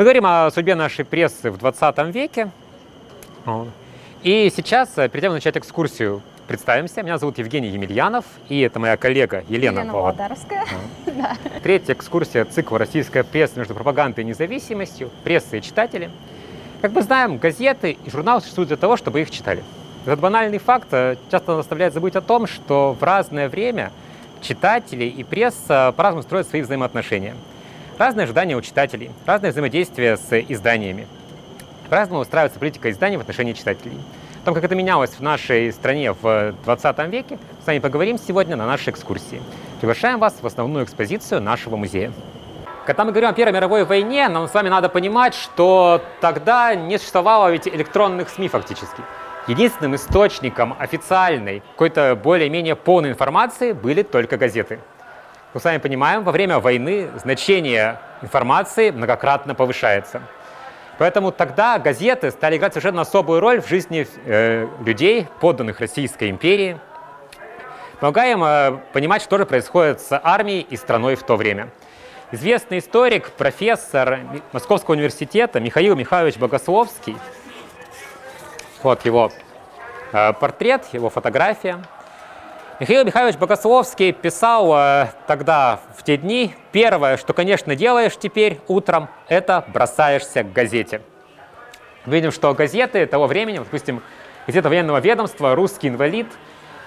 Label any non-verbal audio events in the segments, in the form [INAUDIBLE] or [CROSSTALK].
Мы говорим о судьбе нашей прессы в 20 веке. И сейчас, э, перед тем, начать экскурсию, представимся. Меня зовут Евгений Емельянов, и это моя коллега Елена, Елена Володарская. [LAUGHS] Да. Третья экскурсия цикла «Российская пресса между пропагандой и независимостью. Пресса и читатели». Как мы знаем, газеты и журналы существуют для того, чтобы их читали. Этот банальный факт э, часто заставляет забыть о том, что в разное время читатели и пресса по-разному строят свои взаимоотношения. Разные ожидания у читателей, разное взаимодействие с изданиями. По-разному устраивается политика изданий в отношении читателей. О том, как это менялось в нашей стране в 20 веке, с вами поговорим сегодня на нашей экскурсии. Приглашаем вас в основную экспозицию нашего музея. Когда мы говорим о Первой мировой войне, нам с вами надо понимать, что тогда не существовало ведь электронных СМИ фактически. Единственным источником официальной, какой-то более-менее полной информации были только газеты. Мы с вами понимаем, во время войны значение информации многократно повышается. Поэтому тогда газеты стали играть совершенно особую роль в жизни э, людей, подданных Российской империи, помогая им э, понимать, что же происходит с армией и страной в то время. Известный историк, профессор Московского университета Михаил Михайлович Богословский – вот его э, портрет, его фотография. Михаил Михайлович Богословский писал э, тогда, в те дни, первое, что, конечно, делаешь теперь утром, это бросаешься к газете. Видим, что газеты того времени, допустим, газета военного ведомства «Русский инвалид»,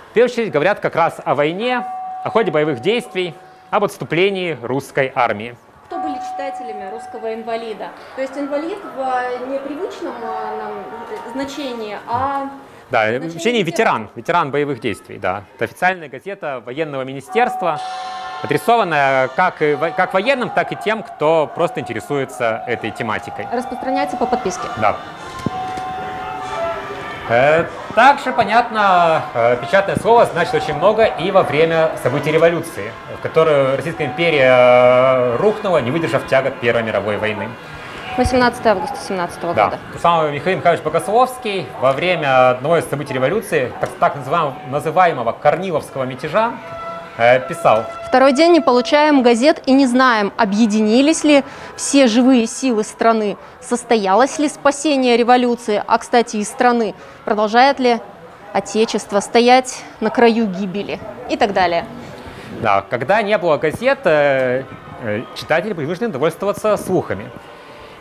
в первую очередь говорят как раз о войне, о ходе боевых действий, об отступлении русской армии кто были читателями русского инвалида. То есть инвалид в непривычном а, нам значении, а да, в значении ветеран, ветеран боевых действий, да. Это официальная газета военного министерства, адресованная как, и, как военным, так и тем, кто просто интересуется этой тематикой. Распространяется по подписке. Да. Э, также, понятно, э, печатное слово значит очень много и во время событий революции, в которую Российская империя э, рухнула, не выдержав тягот Первой мировой войны. 18 августа 17 да. года. Сам Михаил Михайлович Богословский во время одного из событий революции, так, так называемого, называемого Корниловского мятежа, Э, писал. Второй день не получаем газет и не знаем, объединились ли все живые силы страны, состоялось ли спасение революции, а, кстати, и страны, продолжает ли Отечество стоять на краю гибели и так далее. Да, когда не было газет, э, э, читатели были вынуждены довольствоваться слухами.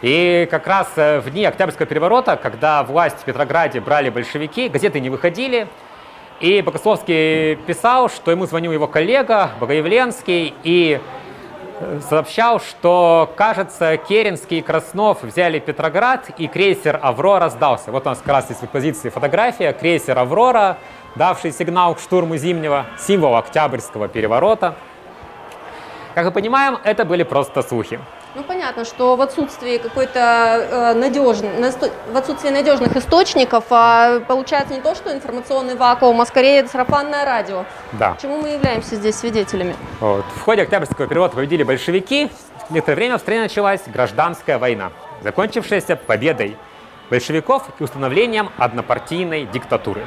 И как раз в дни Октябрьского переворота, когда власть в Петрограде брали большевики, газеты не выходили, и Богословский писал, что ему звонил его коллега Богоявленский и э, сообщал, что, кажется, Керенский и Краснов взяли Петроград, и крейсер «Аврора» сдался. Вот у нас как раз есть в фотография. Крейсер «Аврора», давший сигнал к штурму Зимнего, символ Октябрьского переворота. Как мы понимаем, это были просто слухи. Ну, понятно, что в отсутствии какой-то э, в отсутствии надежных источников а, получается не то, что информационный вакуум, а скорее сарафанное радио. Да. Чему мы являемся здесь свидетелями? Вот. В ходе Октябрьского перевода победили большевики. Некоторое время в стране началась гражданская война, закончившаяся победой большевиков и установлением однопартийной диктатуры.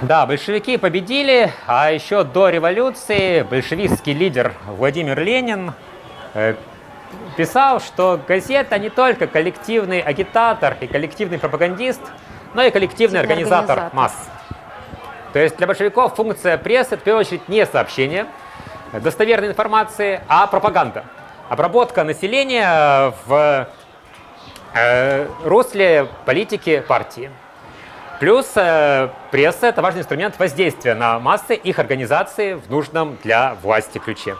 Да, большевики победили, а еще до революции большевистский лидер Владимир Ленин э, писал, что газета не только коллективный агитатор и коллективный пропагандист, но и коллективный организатор, организатор масс. То есть для большевиков функция прессы, в первую очередь, не сообщение достоверной информации, а пропаганда. Обработка населения в э, русле политики партии. Плюс э, пресса – это важный инструмент воздействия на массы, их организации в нужном для власти ключе.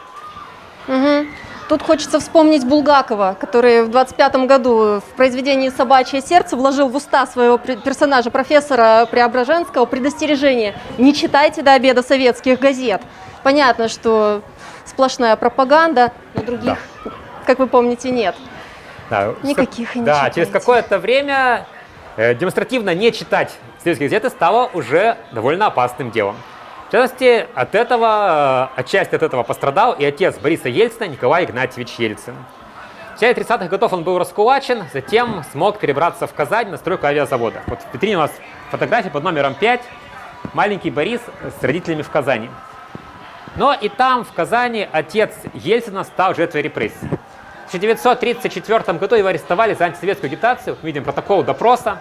Угу. Тут хочется вспомнить Булгакова, который в 25 году в произведении «Собачье сердце» вложил в уста своего персонажа, профессора Преображенского, предостережение «Не читайте до обеда советских газет». Понятно, что сплошная пропаганда, но других, да. как вы помните, нет. Да, Никаких и не Да, читайте. через какое-то время э, демонстративно не читать советские газеты стало уже довольно опасным делом. В частности, от этого, э, отчасти от этого пострадал и отец Бориса Ельцина Николай Игнатьевич Ельцин. В начале 30-х годов он был раскулачен, затем смог перебраться в Казань на стройку авиазавода. Вот в витрине у нас фотография под номером 5, маленький Борис с родителями в Но и там, в Казани, отец Ельцина стал жертвой репрессий. В 1934 году его арестовали за антисоветскую агитацию. Видим протокол допроса.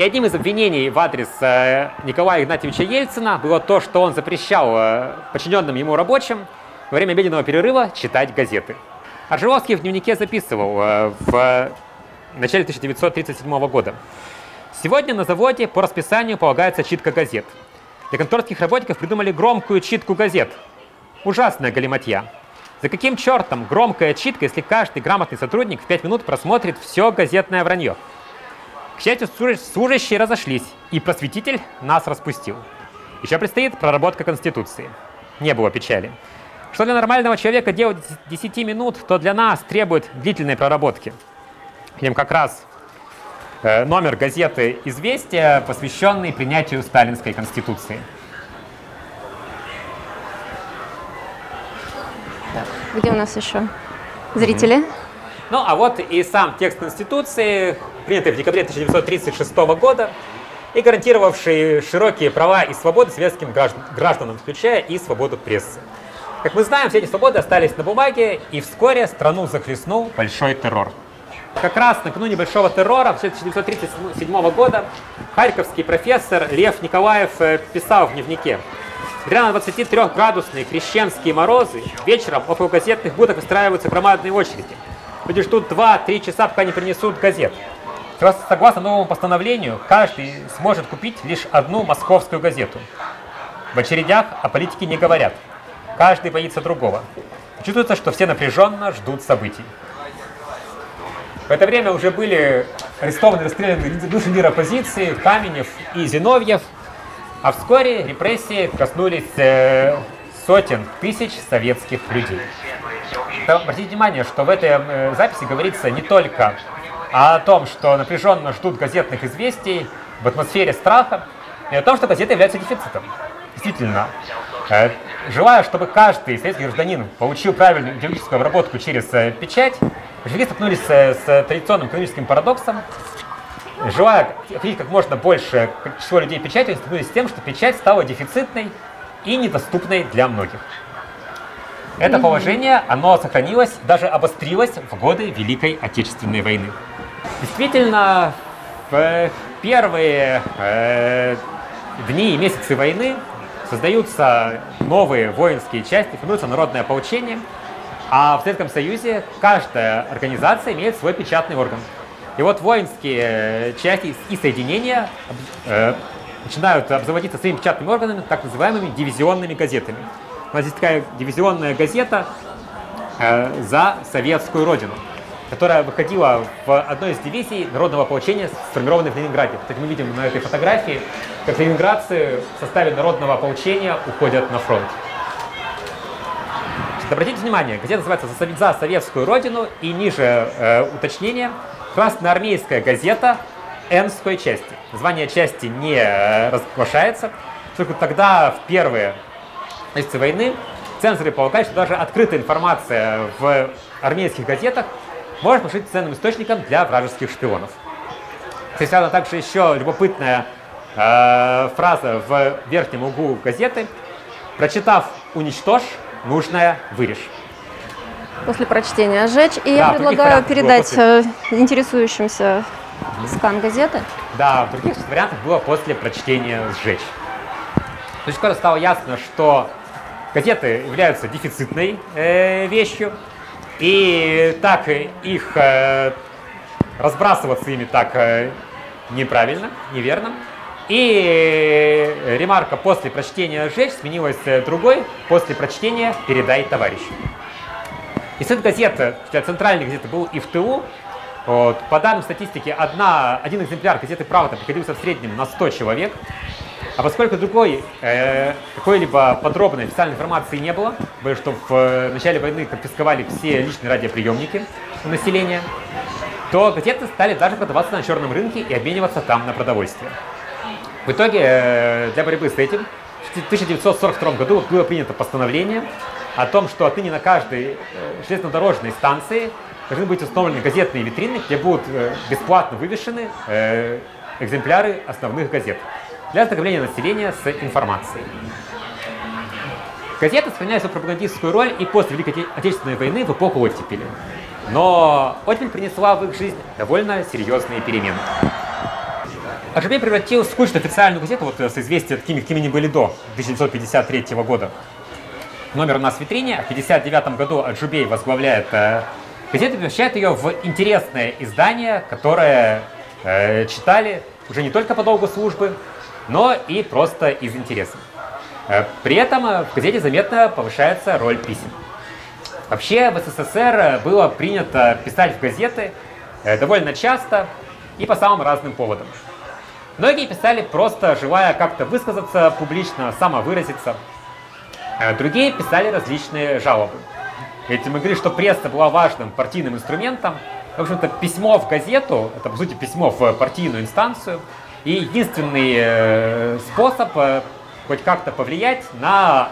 И одним из обвинений в адрес э, Николая Игнатьевича Ельцина было то, что он запрещал э, подчиненным ему рабочим во время обеденного перерыва читать газеты. Аржеловский в дневнике записывал э, в начале 1937 года. Сегодня на заводе по расписанию полагается читка газет. Для конторских работников придумали громкую читку газет. Ужасная галиматья. За каким чертом громкая читка, если каждый грамотный сотрудник в 5 минут просмотрит все газетное вранье? К счастью, служащие разошлись, и просветитель нас распустил. Еще предстоит проработка Конституции. Не было печали. Что для нормального человека делать 10 минут, то для нас требует длительной проработки. Видим как раз Э, номер газеты «Известия», посвященный принятию Сталинской Конституции. Где у нас еще зрители? Mm-hmm. Ну, а вот и сам текст Конституции, принятый в декабре 1936 года и гарантировавший широкие права и свободы советским гражданам, включая и свободу прессы. Как мы знаем, все эти свободы остались на бумаге, и вскоре страну захлестнул большой террор. Как раз накануне большого террора 1937 года харьковский профессор Лев Николаев э, писал в дневнике. Несмотря на 23-градусные крещенские морозы, вечером около газетных будок устраиваются громадные очереди. Люди ждут 2-3 часа, пока не принесут газет. Согласно новому постановлению, каждый сможет купить лишь одну московскую газету. В очередях о политике не говорят. Каждый боится другого. Чувствуется, что все напряженно ждут событий. В это время уже были арестованы, расстреляны души лидеры оппозиции, Каменев и Зиновьев, а вскоре репрессии коснулись э, сотен тысяч советских людей. Обратите внимание, что в этой э, записи говорится не только о том, что напряженно ждут газетных известий в атмосфере страха, и о том, что газеты являются дефицитом. Действительно, э, желая, чтобы каждый советский гражданин получил правильную идеологическую обработку через э, печать, Большевики столкнулись с, с традиционным экономическим парадоксом. Желая охватить как можно больше число людей печатью, столкнулись с тем, что печать стала дефицитной и недоступной для многих. Это положение, оно сохранилось, даже обострилось в годы Великой Отечественной войны. Действительно, в первые э, дни и месяцы войны создаются новые воинские части, формируется народное ополчение – а в Советском Союзе каждая организация имеет свой печатный орган. И вот воинские э, части и соединения э, начинают обзаводиться своими печатными органами, так называемыми дивизионными газетами. У нас есть такая дивизионная газета «За советскую родину», которая выходила в одной из дивизий народного ополчения, сформированной в Ленинграде. Кстати, мы видим на этой фотографии, как ленинградцы в составе народного ополчения уходят на фронт. Обратите внимание, газета называется «За советскую родину» и ниже э, уточнение «Красноармейская газета Энской части». Название части не э, разглашается, только тогда, в первые месяцы войны, цензоры полагают, что даже открытая информация в армейских газетах может послужить ценным источником для вражеских шпионов. Связана также еще любопытная э, фраза в верхнем углу газеты. Прочитав «уничтожь», нужное вырежь. После прочтения сжечь. И да, я предлагаю передать. Э, интересующимся скан газеты. Да, в других вариантах было после прочтения сжечь. То есть скоро стало ясно, что газеты являются дефицитной э, вещью, и так их э, разбрасываться ими так э, неправильно, неверно. И ремарка после прочтения «сжечь» сменилась другой после прочтения «передай товарищу». И сын газеты, центральной газеты был и в ТУ. Вот, по данным статистики, одна, один экземпляр газеты «Правда» приходился в среднем на 100 человек. А поскольку другой э, какой-либо подробной официальной информации не было, потому что в э, начале войны конфисковали все личные радиоприемники у населения, то газеты стали даже продаваться на черном рынке и обмениваться там на продовольствие. В итоге, э, для борьбы с этим, в 1942 году было принято постановление о том, что отныне на каждой э, железнодорожной станции должны быть установлены газетные витрины, где будут э, бесплатно вывешены экземпляры основных газет для ознакомления населения с информацией. Газеты сохраняют свою пропагандистскую роль и после Великой Отечественной войны в эпоху оттепели. Но оттепель принесла в их жизнь довольно серьезные перемены. Аджубей превратил скучную официальную газету, вот с известия, какими, какими они были до 1953 года. Номер у нас в витрине. В 1959 году Аджубей возглавляет э, газету, превращает ее в интересное издание, которое э, читали уже не только по долгу службы, но и просто из интереса. Э, при этом э, в газете заметно повышается роль писем. Вообще в СССР было принято писать в газеты э, довольно часто и по самым разным поводам. Многие писали просто желая как-то высказаться публично, самовыразиться. Другие писали различные жалобы. Ведь мы говорили, что пресса была важным партийным инструментом. В общем-то, письмо в газету, это по сути письмо в партийную инстанцию, и единственный способ хоть как-то повлиять на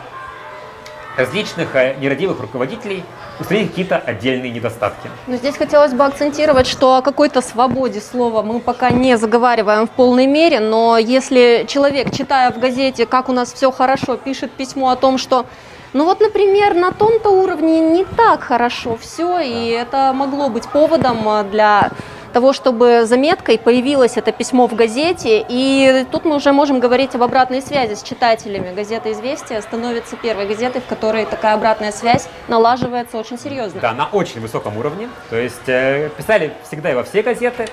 различных э, нерадивых руководителей, устранить какие-то отдельные недостатки. Но здесь хотелось бы акцентировать, что о какой-то свободе слова мы пока не заговариваем в полной мере, но если человек, читая в газете, как у нас все хорошо, пишет письмо о том, что ну вот, например, на том-то уровне не так хорошо все, и это могло быть поводом э, для того, чтобы заметкой появилось это письмо в газете, и тут мы уже можем говорить об обратной связи с читателями. Газета «Известия» становится первой газетой, в которой такая обратная связь налаживается очень серьезно. Да, на очень высоком уровне. То есть э, писали всегда и во все газеты.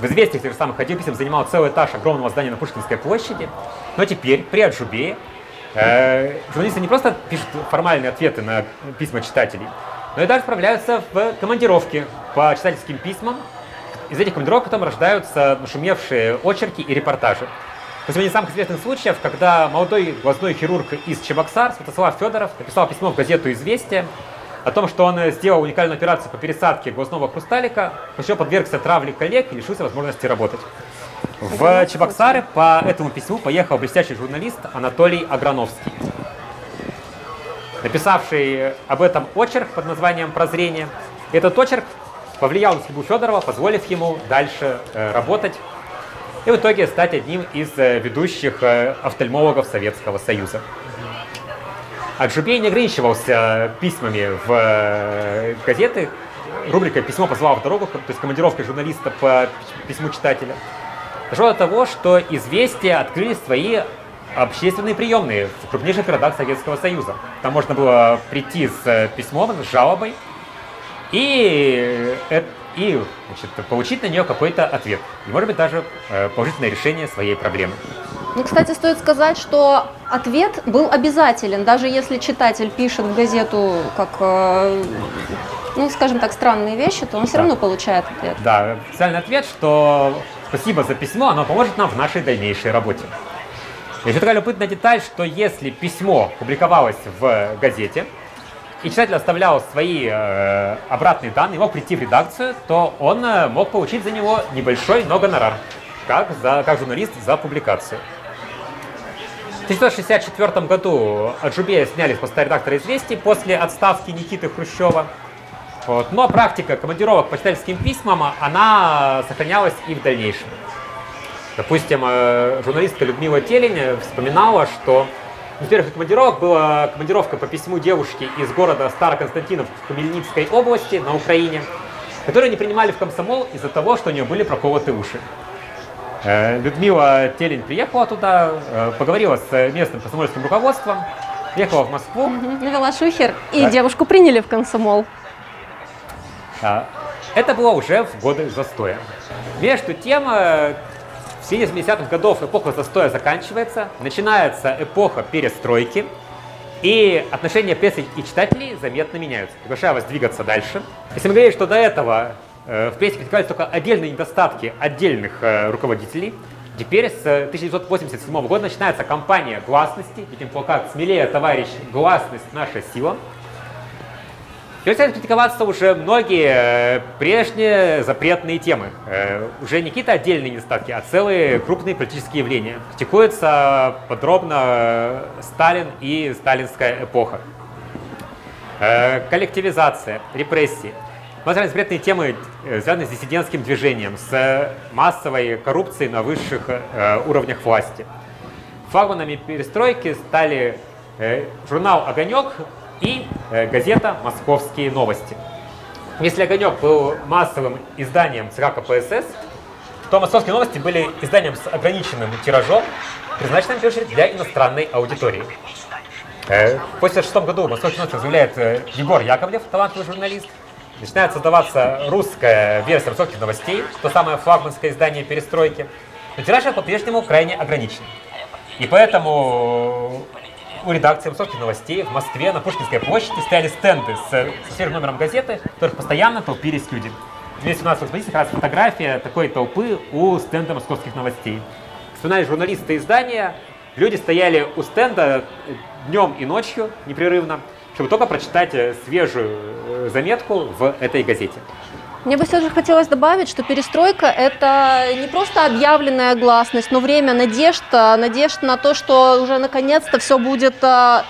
В «Известиях» тех же самых ходил писем занимал целый этаж огромного здания на Пушкинской площади. Но теперь при Аджубе э, журналисты не просто пишут формальные ответы на письма читателей, но и даже отправляются в командировки по читательским письмам, из этих командировок потом рождаются нашумевшие очерки и репортажи. То есть один из самых известных случаев, когда молодой глазной хирург из Чебоксар, Святослав Федоров, написал письмо в газету «Известия» о том, что он сделал уникальную операцию по пересадке глазного хрусталика, еще подвергся травле коллег и лишился возможности работать. В Чебоксары по этому письму поехал блестящий журналист Анатолий Аграновский, написавший об этом очерк под названием «Прозрение». Этот очерк повлиял на судьбу Федорова, позволив ему дальше э, работать и в итоге стать одним из э, ведущих э, офтальмологов Советского Союза. Аджубей не ограничивался письмами в газеты, рубрика «Письмо позвало в дорогу», то есть командировка журналиста по письму читателя. Дошло до того, что «Известия» открыли свои общественные приемные в крупнейших городах Советского Союза. Там можно было прийти с письмом, с жалобой, и, и значит, получить на нее какой-то ответ. И, может быть, даже э, положительное решение своей проблемы. Ну, кстати, стоит сказать, что ответ был обязателен, даже если читатель пишет в газету как, э, ну, скажем так, странные вещи, то он все да. равно получает ответ. Да, официальный ответ, что спасибо за письмо, оно поможет нам в нашей дальнейшей работе. Еще такая любопытная деталь, что если письмо публиковалось в газете, и читатель оставлял свои э, обратные данные, мог прийти в редакцию, то он э, мог получить за него небольшой, но гонорар, как, за, как журналист за публикацию. В 1964 году Аджубея сняли с поста редактора «Известий» после отставки Никиты Хрущева. Вот. Но практика командировок по читательским письмам, она сохранялась и в дальнейшем. Допустим, э, журналистка Людмила Телень вспоминала, что из первых командировок была командировка по письму девушки из города Староконстантинов в Хмельницкой области на Украине, которую не принимали в комсомол из-за того, что у нее были проколоты уши. Э, Людмила Телень приехала туда, э, поговорила с местным комсомольским руководством, приехала в Москву. Навела шухер, и да. девушку приняли в комсомол. Это было уже в годы застоя. Между тем, э, в середине 70-х годов эпоха застоя заканчивается, начинается эпоха перестройки, и отношения прессы и читателей заметно меняются. Приглашаю вас двигаться дальше. Если мы говорим, что до этого э, в прессе критиковались только отдельные недостатки отдельных э, руководителей, теперь с 1987 года начинается кампания гласности, видим плакат «Смелее, товарищ, гласность – наша сила», Перестали критиковаться уже многие э, прежние запретные темы. Э, уже не какие-то отдельные недостатки, а целые крупные политические явления. Критикуется подробно э, Сталин и сталинская эпоха. Коллективизация, репрессии. Смотрим запретные темы, связанные с диссидентским движением, с массовой коррупцией на высших уровнях власти. Флагманами перестройки стали журнал «Огонек» и э, газета «Московские новости». Если «Огонек» был массовым изданием ЦК КПСС, то «Московские новости» были изданием с ограниченным тиражом, предназначенным, в первую очередь, для иностранной аудитории. Э, в 1986 году «Московские новости» возглавляет э, Егор Яковлев, талантливый журналист. Начинает создаваться русская версия «Московских новостей», то самое флагманское издание перестройки. Но тираж по-прежнему крайне ограничен. И поэтому у редакции «Московских новостей» в Москве на Пушкинской площади стояли стенды с, с серым номером газеты, в которых постоянно толпились люди. Здесь у нас в экспозиции как раз фотография такой толпы у стенда «Московских новостей». Вспоминали журналисты издания, люди стояли у стенда днем и ночью непрерывно, чтобы только прочитать э, свежую э, заметку в этой газете. Мне бы все же хотелось добавить, что перестройка – это не просто объявленная гласность, но время надежд, надежд на то, что уже наконец-то все будет а,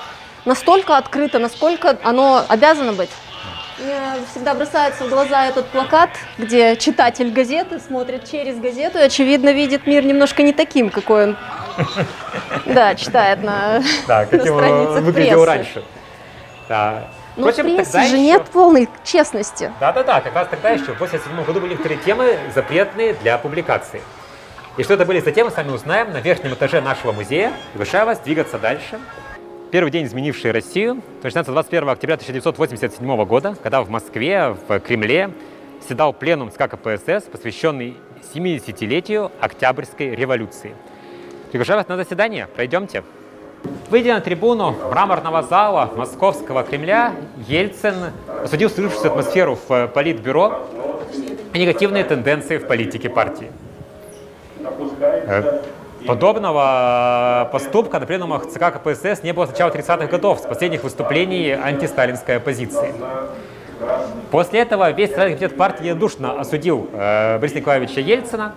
настолько открыто, насколько оно обязано быть. Мне всегда бросается в глаза этот плакат, где читатель газеты смотрит через газету и, очевидно, видит мир немножко не таким, какой он [LAUGHS] да, читает на, да, как на его выглядел раньше. Да. Но Впрочем, в прессе же еще... нет полной честности. Да-да-да, как раз тогда еще, в 1987 году были некоторые темы запретные для публикации. И что это были за темы, сами узнаем на верхнем этаже нашего музея. Приглашаю вас двигаться дальше. Первый день, изменивший Россию, начинается 21 октября 1987 года, когда в Москве, в Кремле, седал пленум СК КПСС, посвященный 70-летию Октябрьской революции. Приглашаю вас на заседание. Пройдемте. Выйдя на трибуну мраморного зала Московского Кремля, Ельцин осудил сложившуюся атмосферу в Политбюро и негативные тенденции в политике партии. Э, подобного поступка на пленумах ЦК КПСС не было с начала 30-х годов, с последних выступлений антисталинской оппозиции. После этого весь Центральный комитет партии душно осудил э, Бориса Николаевича Ельцина.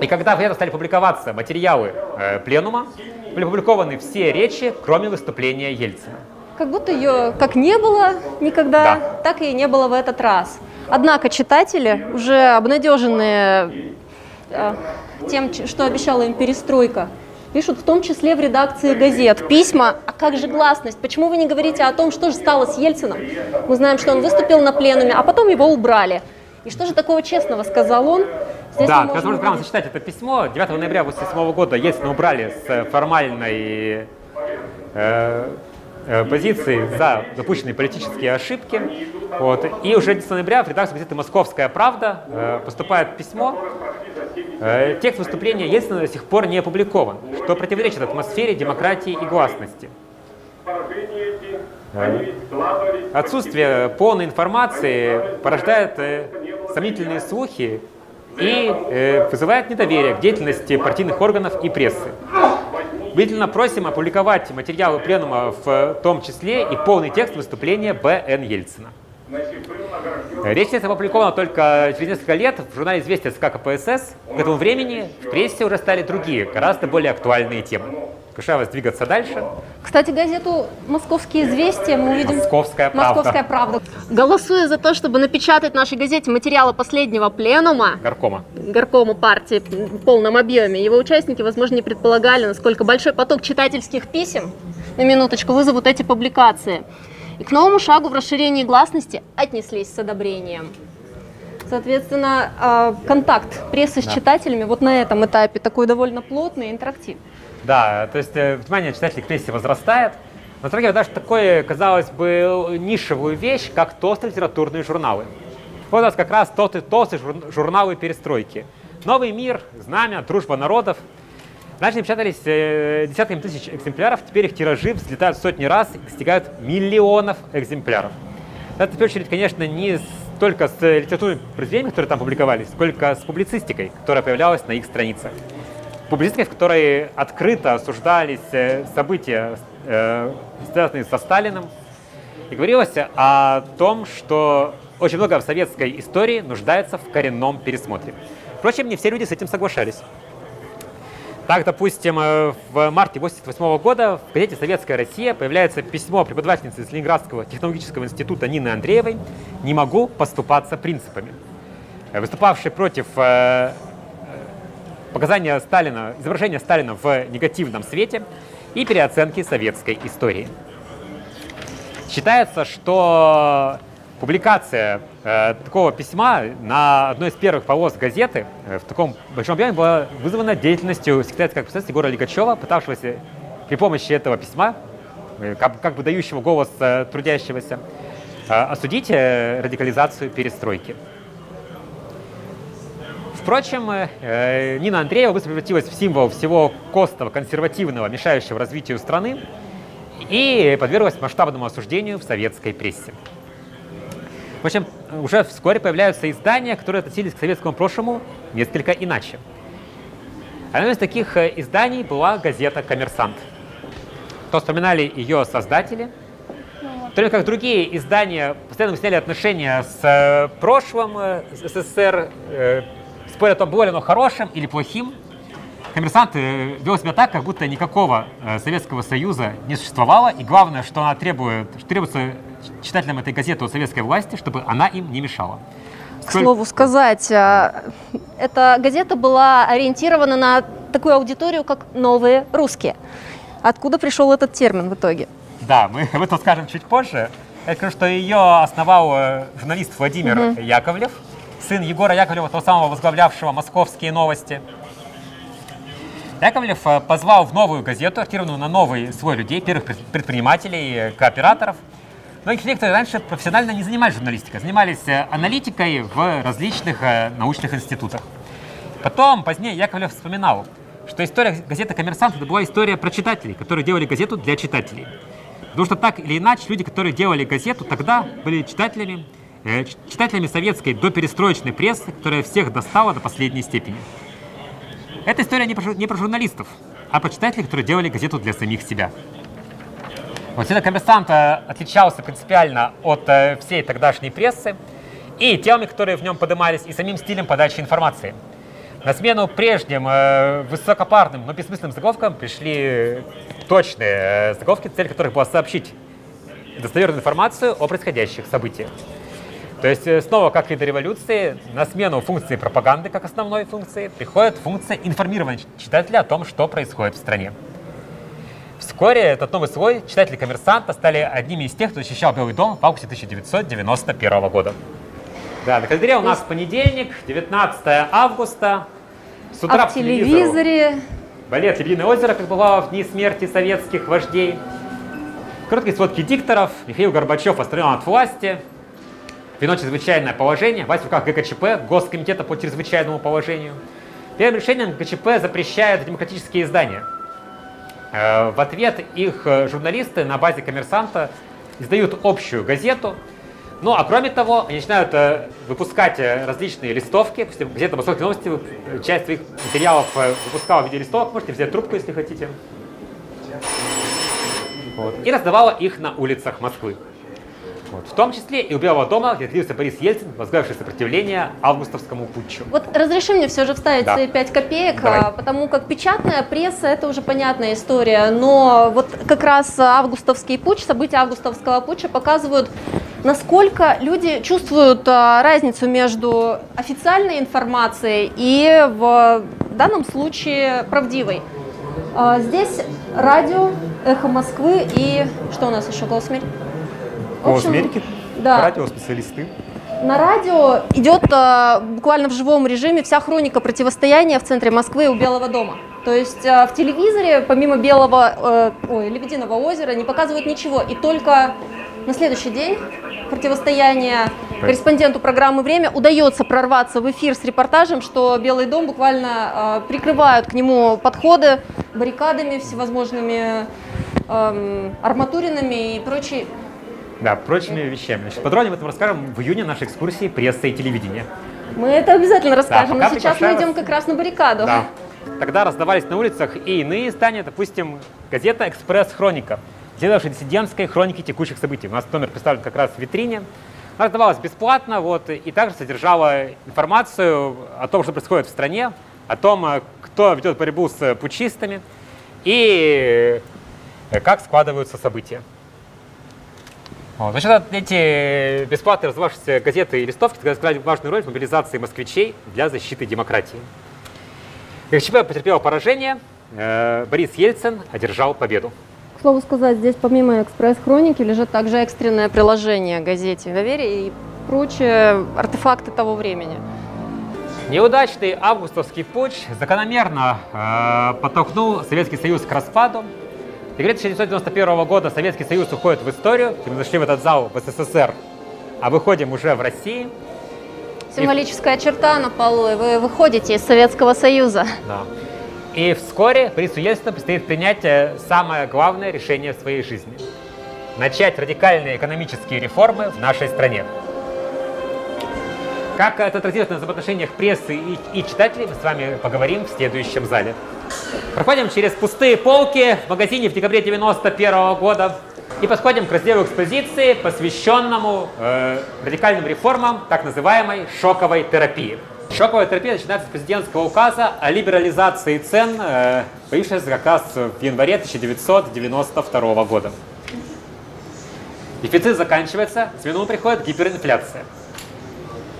И когда в этом стали публиковаться материалы э, пленума, были опубликованы все речи, кроме выступления Ельцина. Как будто ее как не было никогда, да. так и не было в этот раз. Однако читатели, уже обнадеженные э, тем, что обещала им перестройка, пишут в том числе в редакции газет письма, а как же гласность, почему вы не говорите о том, что же стало с Ельцином? Мы знаем, что он выступил на пленуме, а потом его убрали. И что же такого честного сказал он? Здесь да, можно увидеть... прямо зачитать это письмо. 9 ноября 1987 года Ельцина убрали с формальной э, э, позиции за допущенные политические ошибки. Вот. И уже 10 ноября в редакцию газеты «Московская правда» э, поступает письмо. Э, текст выступления Ельцина до сих пор не опубликован, что противоречит атмосфере демократии и гласности. Э, отсутствие полной информации порождает э, сомнительные слухи и э, вызывает недоверие к деятельности партийных органов и прессы. Убедительно просим опубликовать материалы пленума в том числе и полный текст выступления Б.Н. Ельцина. Речь здесь опубликована только через несколько лет в журнале «Известия СК КПСС». К этому времени в прессе уже стали другие, гораздо более актуальные темы. Приглашаю вас двигаться дальше. Кстати, газету «Московские известия» мы увидим... «Московская правда». «Московская правда». Голосуя за то, чтобы напечатать в нашей газете материалы последнего пленума... Горкома. Горкома партии в полном объеме. Его участники, возможно, не предполагали, насколько большой поток читательских писем, на минуточку, вызовут эти публикации. И к новому шагу в расширении гласности отнеслись с одобрением. Соответственно, а, контакт прессы с да. читателями вот на этом этапе такой довольно плотный и интерактивный. Да, то есть э, внимание читателей к прессе возрастает. Но трогает даже такой, казалось бы, нишевую вещь, как толстые литературные журналы. Вот у нас как раз толстые, толстые журналы перестройки. «Новый мир», «Знамя», «Дружба народов». Раньше печатались э, десятками тысяч экземпляров, теперь их тиражи взлетают сотни раз и достигают миллионов экземпляров. Это, в первую очередь, конечно, не только с литературными произведениями, которые там публиковались, сколько с публицистикой, которая появлялась на их страницах публицистикой, в которой открыто осуждались э, события, э, связанные со Сталиным, и говорилось о том, что очень много в советской истории нуждается в коренном пересмотре. Впрочем, не все люди с этим соглашались. Так, допустим, э, в марте 1988 года в газете «Советская Россия» появляется письмо преподавательницы из Ленинградского технологического института Нины Андреевой «Не могу поступаться принципами», выступавшей против показания Сталина, изображение Сталина в негативном свете и переоценки советской истории. Считается, что публикация э, такого письма на одной из первых полос газеты э, в таком большом объеме была вызвана деятельностью секретаря как Егора Лигачева, пытавшегося при помощи этого письма, э, как, как бы дающего голос э, трудящегося, э, осудить э, радикализацию перестройки. Впрочем, э, Нина Андреева быстро превратилась в символ всего костного, консервативного, мешающего развитию страны и подверглась масштабному осуждению в советской прессе. В общем, уже вскоре появляются издания, которые относились к советскому прошлому несколько иначе. Одним из таких э, изданий была газета «Коммерсант». То вспоминали ее создатели, то время как другие издания постоянно сняли отношения с э, прошлым э, СССР, э, спорят о оно хорошим или плохим. Коммерсант э, вел себя так, как будто никакого э, Советского Союза не существовало, и главное, что она требует, что требуется читателям этой газеты от советской власти, чтобы она им не мешала. К слову сказать, а, эта газета была ориентирована на такую аудиторию, как новые русские. Откуда пришел этот термин в итоге? Да, мы [LAUGHS] об этом скажем чуть позже. Я скажу, что ее основал э, журналист Владимир Мгм. Яковлев, сын Егора Яковлева, того самого возглавлявшего «Московские новости». Яковлев э, позвал в новую газету, ориентированную на новый слой людей, первых пред- предпринимателей, э, кооператоров. Многих людей, которые раньше профессионально не занимались журналистикой, занимались э, аналитикой в различных научных институтах. Потом, позднее, Яковлев вспоминал, что история газеты «Коммерсант» это была история про читателей, которые делали газету для читателей. Потому что так или иначе, люди, которые делали газету, тогда были читателями, читателями советской доперестроечной прессы, которая всех достала до последней степени. Эта история не про, не про журналистов, а про читателей, которые делали газету для самих себя. Вот этот коммерсант э, отличался принципиально от э, всей тогдашней прессы и темами, которые в нем поднимались, и самим стилем подачи информации. На смену прежним э, высокопарным, но бессмысленным заголовкам пришли точные э, заголовки, цель которых была сообщить достоверную информацию о происходящих событиях. То есть э, снова, как и до революции, на смену функции пропаганды как основной функции приходит функция информирования читателя о том, что происходит в стране. Вскоре этот новый слой читатели «Коммерсанта» стали одними из тех, кто защищал Белый дом в августе 1991 года. Да, на календаре у нас понедельник, 19 августа. С утра а в телевизоре Балет «Львиное озеро», как бывало в дни смерти советских вождей. Короткие сводки дикторов. Михаил Горбачев отстранен от власти. Вино чрезвычайное положение. Власть в руках ГКЧП, Госкомитета по чрезвычайному положению. Первым решением ГКЧП запрещает демократические издания. Э, В ответ их э, журналисты на базе коммерсанта издают общую газету. Ну, а кроме того, они начинают э, выпускать различные листовки. Газета «Московские новости» часть своих материалов выпускала в виде листовок. Можете взять трубку, если хотите. Вот. И раздавала их на улицах Москвы. Вот. В том числе и у Белого дома, где находился Борис Ельцин, возглавивший сопротивление августовскому путчу. Вот разреши мне все же вставить Да. свои 5 копеек, Давай. а, потому как печатная пресса это уже понятная история, но вот как раз августовский путч, события августовского путча показывают, насколько люди чувствуют а, разницу между официальной информацией и в данном случае правдивой. А, Здесь радио, эхо Москвы и что у нас еще, голос Америки? В общем, Америки, да. радиоспециалисты. На радио идет а, буквально в живом режиме вся хроника противостояния в центре Москвы у Белого дома. То есть а, в телевизоре, помимо Белого, э, ой, Лебединого озера, не показывают ничего. И только на следующий день противостояния корреспонденту программы «Время» удается прорваться в эфир с репортажем, что Белый дом буквально а, прикрывают к нему подходы баррикадами всевозможными эм, арматуринами и прочей Да, прочими вещами. Значит, подробнее об этом расскажем в июне нашей экскурсии «Пресса и телевидение». Мы это обязательно расскажем, пока но сейчас мы идем вас. как раз на баррикаду. Да. Тогда раздавались на улицах и иные издания, допустим, газета «Экспресс-хроника», делавшая диссидентской хроники текущих событий. У нас номер представлен как раз в витрине. Она раздавалась бесплатно вот, и также содержала информацию о том, что происходит в стране, о том, э, кто ведет борьбу с путчистами и э, как складываются события. Вот. Значит, эти бесплатно раздававшиеся газеты и листовки сыграли важную роль в мобилизации москвичей для защиты демократии. ГКЧП потерпело поражение, э, Борис Ельцин одержал победу. К слову сказать, здесь помимо экспресс-хроники лежит также экстренное приложение газете «Доверие» и прочие артефакты того времени. Неудачный августовский путч закономерно э, подтолкнул Советский Союз к распаду. В декабре 1991 года Советский Союз уходит в историю. Мы зашли в этот зал в СССР, а выходим уже в России. Символическая черта на полу, и вы выходите из Советского Союза. Да. И вскоре Борису Ельцину предстоит принять э, самое главное решение в своей жизни. Начать радикальные экономические реформы в нашей стране. Как это отразилось на взаимоотношениях прессы и, и читателей, мы с вами поговорим в следующем зале. Проходим через пустые полки в магазине в декабре 91 года и подходим к разделу экспозиции, посвященному э, радикальным реформам так называемой шоковой терапии. Шоковая терапия начинается с президентского указа о либерализации цен, э, появившегося как раз в январе 1992 года. Дефицит заканчивается, в смену приходит гиперинфляция.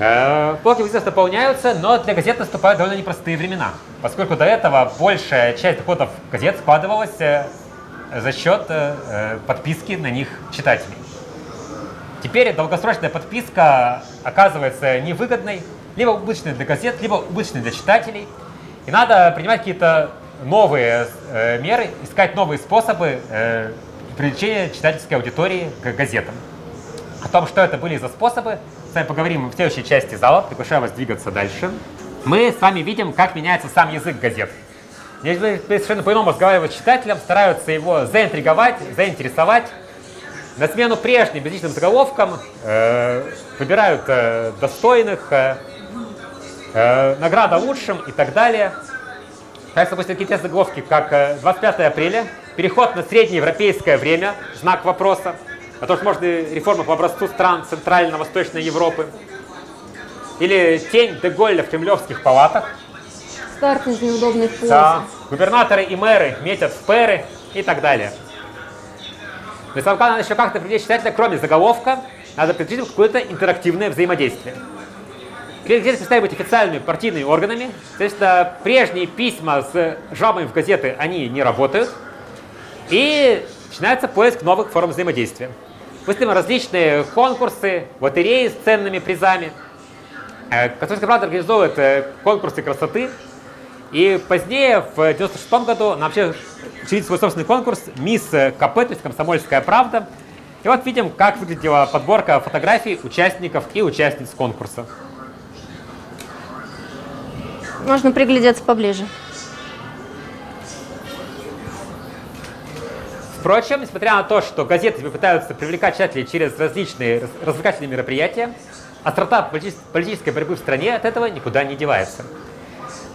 Э, Полки естественно, наполняются, но для газет наступают довольно непростые времена, поскольку до этого большая часть доходов газет складывалась э, за счет э, подписки на них читателей. Теперь долгосрочная подписка оказывается невыгодной, либо убыточной для газет, либо убыточной для читателей. И надо принимать какие-то новые меры, искать новые способы привлечения читательской аудитории к газетам. О том, что это были за способы, с вами поговорим в следующей части зала. Приглашаю вас двигаться дальше. Мы с вами видим, как меняется сам язык газет. Здесь совершенно по-иному разговаривают с читателем, стараются его заинтриговать, заинтересовать. На смену прежним безличным заголовкам э, выбирают э, достойных, э, э, награда лучшим и так далее. Так, допустим, такие заголовки, как э, 25 апреля, переход на среднеевропейское время, знак вопроса, а то, что можно реформы по образцу стран Центрально-Восточной Европы. Или тень Деголля в кремлевских палатах. Старт из неудобной позы. Да. Губернаторы и мэры метят в пэры и так далее. Но если надо еще как-то привлечь читателя, кроме заголовка, надо предвидеть какое-то интерактивное взаимодействие. Газеты перестали быть официальными партийными органами, соответственно, прежние письма с жалобами в газеты, они не работают, и начинается поиск новых форм взаимодействия. Мыслимо различные конкурсы, лотереи с ценными призами. Э, Католическая правда организовывает э, конкурсы красоты, и позднее, в 96 году, нам вообще учредили свой собственный конкурс «Мисс КП», то есть «Комсомольская правда». И вот видим, как выглядела подборка фотографий участников и участниц конкурса. Можно приглядеться поближе. Впрочем, несмотря на то, что газеты пытаются привлекать читателей через различные раз- развлекательные мероприятия, острота полити- политической борьбы в стране от этого никуда не девается.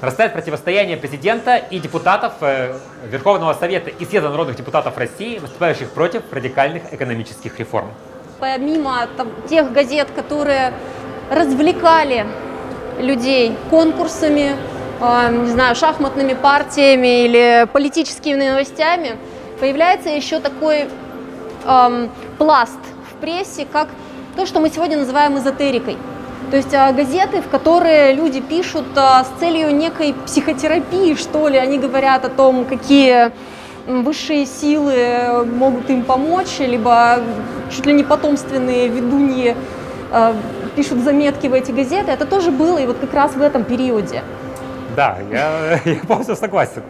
Растает противостояние президента и депутатов э, Верховного Совета и Съезда народных депутатов России, выступающих против радикальных экономических реформ. Помимо там, тех газет, которые развлекали людей конкурсами, э, не знаю, шахматными партиями или политическими новостями, появляется еще такой эм, пласт в прессе, как то, что мы сегодня называем эзотерикой. То есть э, газеты, в которые люди пишут э, с целью некой психотерапии, что ли, они говорят о том, какие высшие силы э, могут им помочь, либо чуть ли не потомственные ведуньи э, пишут заметки в эти газеты. Это тоже было и вот как раз в этом периоде. Да, я, [LAUGHS] я полностью согласен.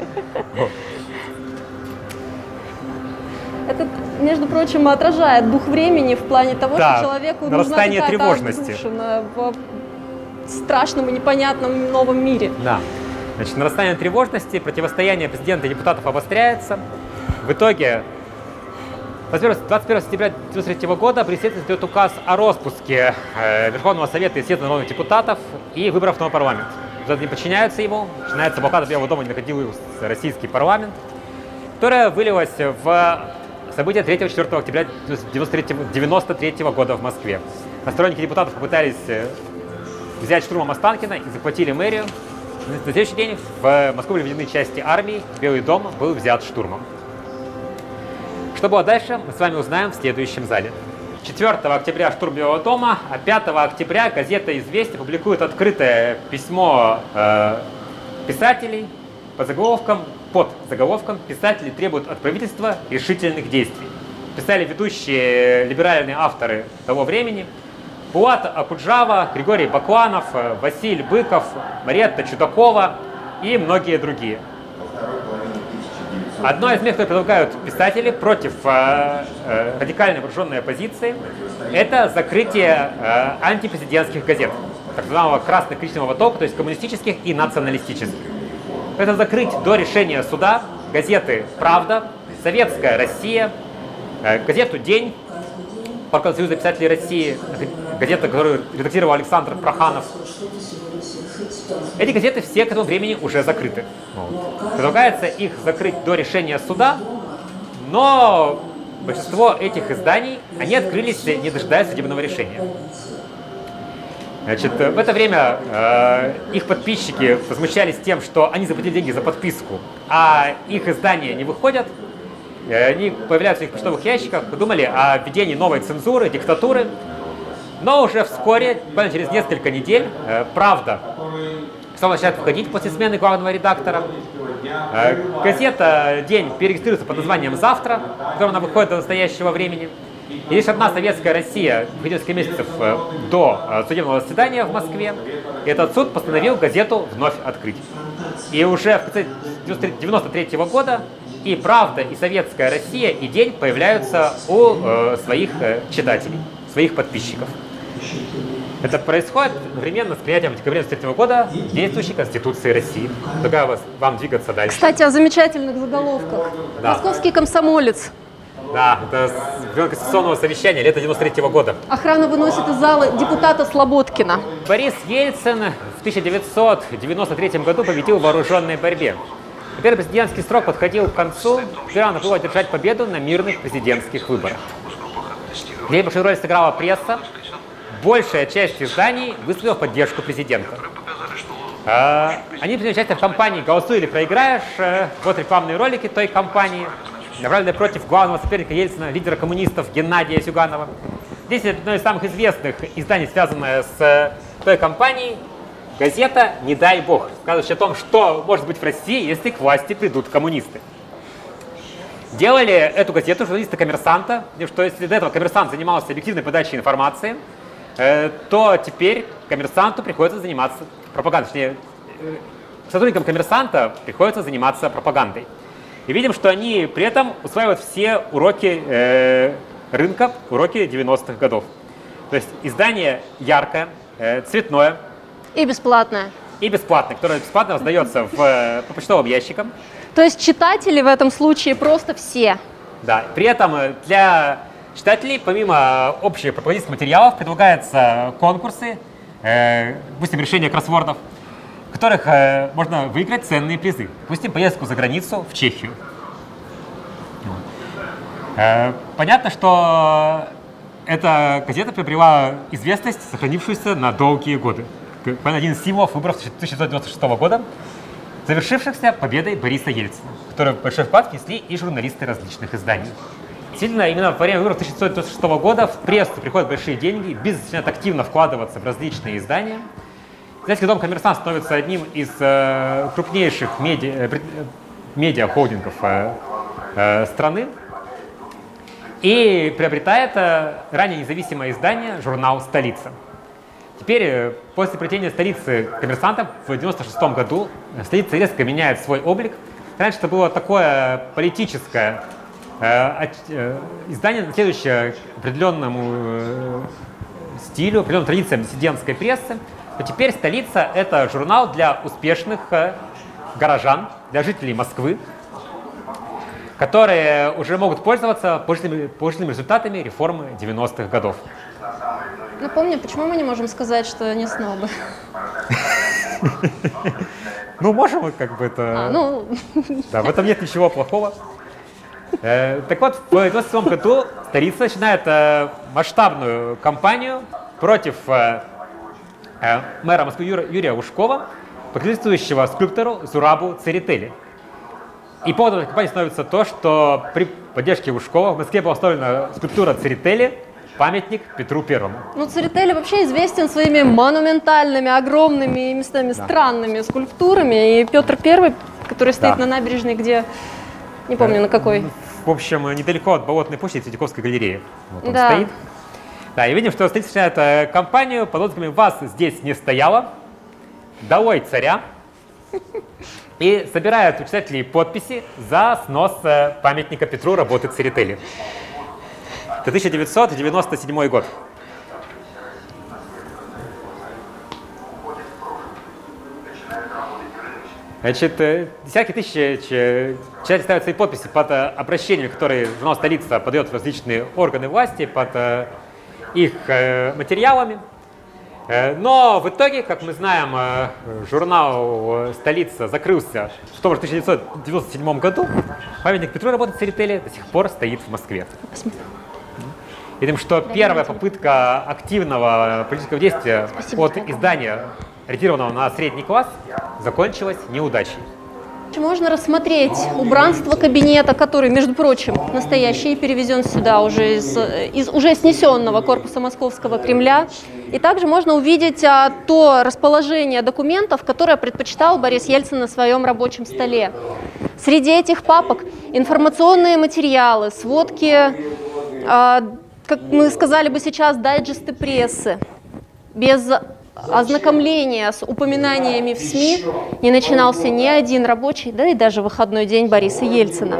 Это, между прочим, отражает дух времени в плане того, Да, что человеку нужна нарастание какая-то тревожности. отдушина в страшном и непонятном новом мире. Да. Значит, нарастание тревожности, противостояние президента и депутатов обостряется. В итоге 21 21 сентября 1993 года президент издает указ о распуске э, Верховного Совета и Съезда народных депутатов и выборов в новый парламент. Депутаты не подчиняются ему, начинается блокада Белого дома, не находился российский парламент, которая вылилась в события 3-4 октября 1993 года в Москве. Сторонники депутатов попытались э, взять штурмом Останкина и захватили мэрию. На следующий день в Москву были введены части армии, Белый дом был взят штурмом. Что было дальше, мы с вами узнаем в следующем зале. 4 октября штурм Белого дома, а 5 октября газета «Известия» публикует открытое письмо э, писателей по заголовкам под заголовком «Писатели требуют от правительства решительных действий». Писали ведущие либеральные авторы того времени Булат Акуджава, Григорий Бакланов, Василий Быков, Мариетта Чудакова и многие другие. Одно из них, что предлагают писатели против э, э, радикальной вооруженной оппозиции, это закрытие э, антипрезидентских газет, так называемого красно-коричневого тока, то есть коммунистических и националистических. Это закрыть до решения суда газеты «Правда», «Советская Россия», э, газету «День», Паркон Союза писателей России, газета, которую редактировал Александр Проханов. Эти газеты все к этому времени уже закрыты. Предлагается их закрыть до решения суда, но большинство этих изданий, они открылись, не дожидаясь судебного решения. Значит, в это время э, их подписчики возмущались тем, что они заплатили деньги за подписку, а их издания не выходят. Они появляются в их почтовых ящиках, думали о введении новой цензуры, диктатуры. Но уже вскоре, буквально через несколько недель, э, «Правда» стала начинать выходить после смены главного редактора. Э, газета «День» перерегистрируется под названием «Завтра», в котором она выходит до настоящего времени. И лишь одна советская Россия в несколько месяцев э, до э, судебного заседания в Москве, этот суд постановил газету вновь открыть. И уже в конце 1993 года и «Правда», и «Советская Россия», и «День» появляются у э, своих э, читателей, своих подписчиков. Это происходит одновременно с принятием в декабре 1993 года действующей Конституции России. Предлагаю вас, вам двигаться дальше. Кстати, о замечательных заголовках. Да. Московский комсомолец. Да, это с Конституционного совещания лета 93 года. Охрана выносит из зала депутата Слободкина. Борис Ельцин в 1993 году победил в вооруженной борьбе. Первый президентский срок подходил к концу, надо было одержать победу на мирных президентских выборах. Где большую роль сыграла пресса, большая часть изданий высказала в поддержку президента. А, Они приняли участие в кампании «Голосуй или проиграешь». э, Вот рекламные ролики той кампании, направленные против главного соперника Ельцина, лидера коммунистов Геннадия Зюганова. Здесь одно из самых известных изданий, связанное с э, той кампанией, газета «Не дай бог», рассказывающая о том, что может быть в России, если к власти придут коммунисты. Делали эту газету журналисты «Коммерсанта», что если до этого «Коммерсант» занимался объективной подачей информации, э, то теперь «Коммерсанту» приходится заниматься пропагандой. Точнее, э, сотрудникам «Коммерсанта» приходится заниматься пропагандой. И видим, что они при этом усваивают все уроки э, рынка, уроки 90-х годов. То есть издание яркое, э, цветное И бесплатная. и бесплатное, которое бесплатно раздается в, э, по почтовым ящикам. То есть читатели в этом случае просто все. Да, при этом э, для читателей, помимо общих пропагандистских материалов, предлагаются конкурсы, э, допустим, решение кроссвордов, которых э, можно выиграть ценные призы. Допустим, поездку за границу в Чехию. Э, понятно, что эта газета приобрела известность, сохранившуюся на долгие годы. Один из символов выборов 1996 года, завершившихся победой Бориса Ельцина, в большой вклад внесли и журналисты различных изданий. Действительно, именно во время выборов 1996 года в прессу приходят большие деньги, бизнес начинает активно вкладываться в различные издания. Издательский дом «Коммерсант» становится одним из э, крупнейших медиа, э, э, медиа-холдингов э, э, страны и приобретает э, ранее независимое издание журнал «Столица». Теперь, э, после притения столицы коммерсантом в 96 году, столица резко меняет свой облик. Раньше это было такое политическое э, э, издание, следующее определенному э, стилю, определенным традициям диссидентской прессы, то теперь столица – это журнал для успешных э, горожан, для жителей Москвы, которые уже могут пользоваться положительными, положительными результатами реформы 90-х годов. Напомню, почему мы не можем сказать, что они снобы? [LAUGHS] Ну, можем мы как бы это... А, ну, [LAUGHS] Да, в этом нет ничего плохого. Э, так вот, в 1927 году столица начинает э, масштабную кампанию против мэра Москвы Юрия Ушкова, покровительствующего скульптору Зурабу Церетели. И поводом этой кампании становится то, что при поддержке Ушкова в Москве была установлена скульптура Церетели, памятник Петру Первому. ну Церетели вообще известен своими монументальными, огромными и местами странными скульптурами. И Петр Первый который стоит Да. на набережной, где, не помню на какой. В общем, недалеко от Болотной площади Третьяковской галереи. Вот он Да. стоит. Да, и видим, что начинает э, кампанию под лозунгами «Вас здесь не стояло», «Долой царя» [LAUGHS] и собирают у читателей подписи за снос э, памятника Петру работы Церетели. Это 1997 год. Значит, э, десятки тысяч читателей ставят свои подписи под обращениями, которые журнал «Столица» подает в различные органы власти, под их э, материалами. Э, Но в итоге, как мы знаем, э, журнал «Столица» закрылся в том же 1997 году. Памятник Петру работы Церетели до сих пор стоит в Москве. Видим, что первая попытка активного политического действия Спасибо, от издания, ориентированного на средний класс, закончилась неудачей. Можно рассмотреть убранство кабинета, который, между прочим, настоящий, перевезен сюда уже из, из уже снесенного корпуса Московского Кремля. И также можно увидеть а, то расположение документов, которое предпочитал Борис Ельцин на своем рабочем столе. Среди этих папок информационные материалы, сводки, а, как мы сказали бы сейчас, дайджесты прессы. Без ознакомления с упоминаниями в СМИ не начинался ни один рабочий, да и даже выходной день Бориса Ельцина.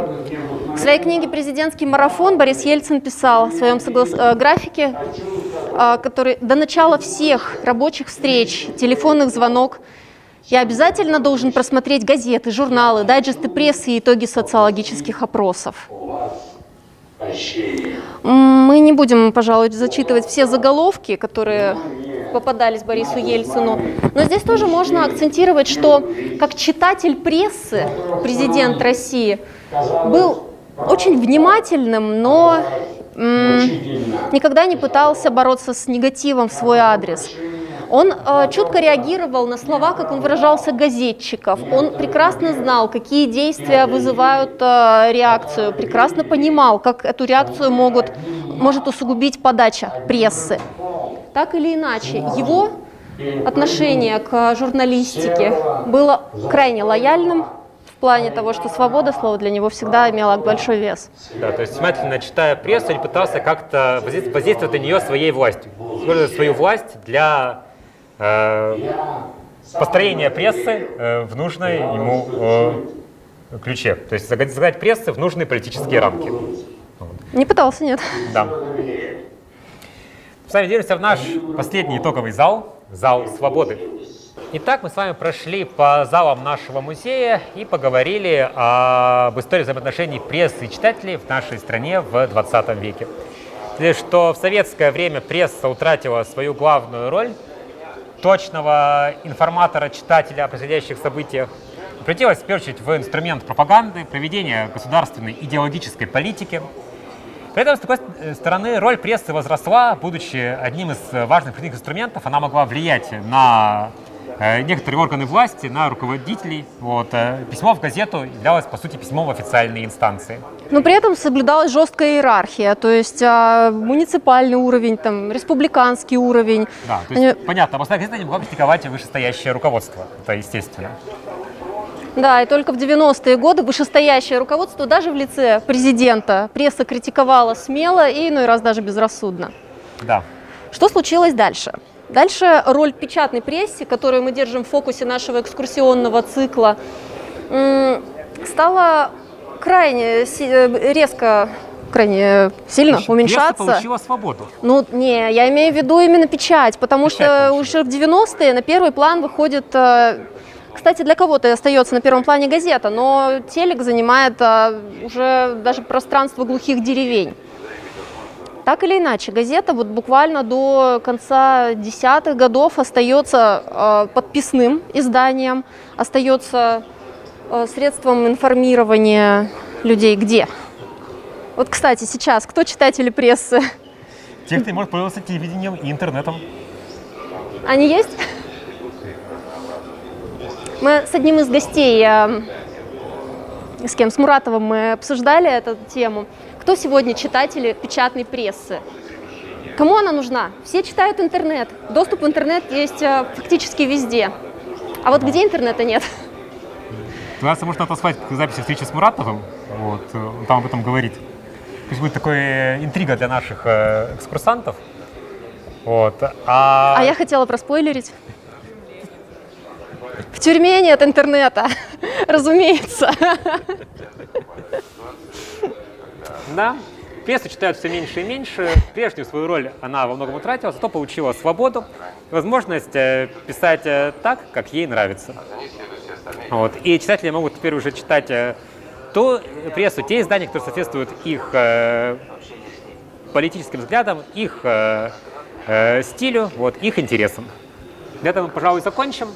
В своей книге «Президентский марафон» Борис Ельцин писал в своем соглас- э, графике, э, который до начала всех рабочих встреч, телефонных звонок, я обязательно должен просмотреть газеты, журналы, дайджесты прессы и итоги социологических опросов. Мы не будем, пожалуй, зачитывать все заголовки, которые попадались Борису Ельцину, но здесь тоже можно акцентировать, что как читатель прессы президент России был очень внимательным, но никогда не пытался бороться с негативом в свой адрес. Он э, чутко реагировал на слова, как он выражался, газетчиков. Он прекрасно знал, какие действия вызывают э, реакцию, прекрасно понимал, как эту реакцию могут, может усугубить подача прессы. Так или иначе, его отношение к журналистике было крайне лояльным в плане того, что свобода слова для него всегда имела большой вес. Да, то есть внимательно читая прессу, он пытался как-то воздействовать на нее своей властью. Использовать свою власть для э, построения прессы э, в нужной ему э, ключе. То есть загадать загнать прессы в нужные политические рамки. Не пытался, нет. Да. С вами движемся в наш последний итоговый зал, зал свободы. Итак, мы с вами прошли по залам нашего музея и поговорили об истории взаимоотношений прессы и читателей в нашей стране в 20 веке. Или что в советское время пресса утратила свою главную роль точного информатора читателя о происходящих событиях, превратилась в первую очередь в инструмент пропаганды, проведения государственной идеологической политики, при этом, с другой э, стороны, роль прессы возросла, будучи одним из э, важных прямых инструментов, она могла влиять на э, некоторые органы власти, на руководителей. Вот. Письмо в газету являлось, по сути, письмом в официальные инстанции. Но при этом соблюдалась жесткая иерархия, то есть а, муниципальный уровень, там, республиканский уровень. Да, то Они- есть, понятно, областная газета не могла критиковать вышестоящее руководство, это естественно. Да, и только в 90-е годы вышестоящее руководство, даже в лице президента, пресса критиковала смело и иной раз даже безрассудно. Да. Что случилось дальше? Дальше роль печатной прессы, которую мы держим в фокусе нашего экскурсионного цикла, стала крайне э, резко, крайне сильно Пресса уменьшаться. получила свободу. Ну, не, я имею в виду именно печать, потому Печать что получила. уже в 90-е на первый план выходит, э, кстати, для кого-то остается на первом плане газета, но телек занимает э, уже даже пространство глухих деревень. Так или иначе, газета вот буквально до конца десятых годов остается э, подписным изданием, остается э, средством информирования людей где. Вот, кстати, сейчас кто читатели прессы? Те, кто может пользоваться телевидением и интернетом. Они есть? Мы с одним из гостей, э, с кем, с Муратовым мы обсуждали эту тему. Кто сегодня читатели печатной прессы? Кому она нужна? Все читают интернет. Доступ в интернет есть э, фактически везде. А вот где интернета нет? Нас может отослать к записи встречи с Муратовым, вот, э, он там об этом говорит. Пусть будет такая интрига для наших экскурсантов. Вот. А, А я хотела проспойлерить. В тюрьме нет интернета, [LAUGHS] разумеется. Да, прессу читают все меньше и меньше. Прежнюю свою роль она во многом утратила, зато получила свободу, возможность э, писать э, так, как ей нравится. Вот. И читатели могут теперь уже читать э, ту прессу, те издания, которые соответствуют их политическим взглядам, их стилю, вот, их интересам. На этом мы, пожалуй, закончим.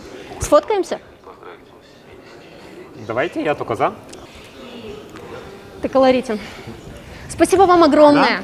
Сфоткаемся? Давайте, я только за. Ты колоритен. Спасибо вам огромное.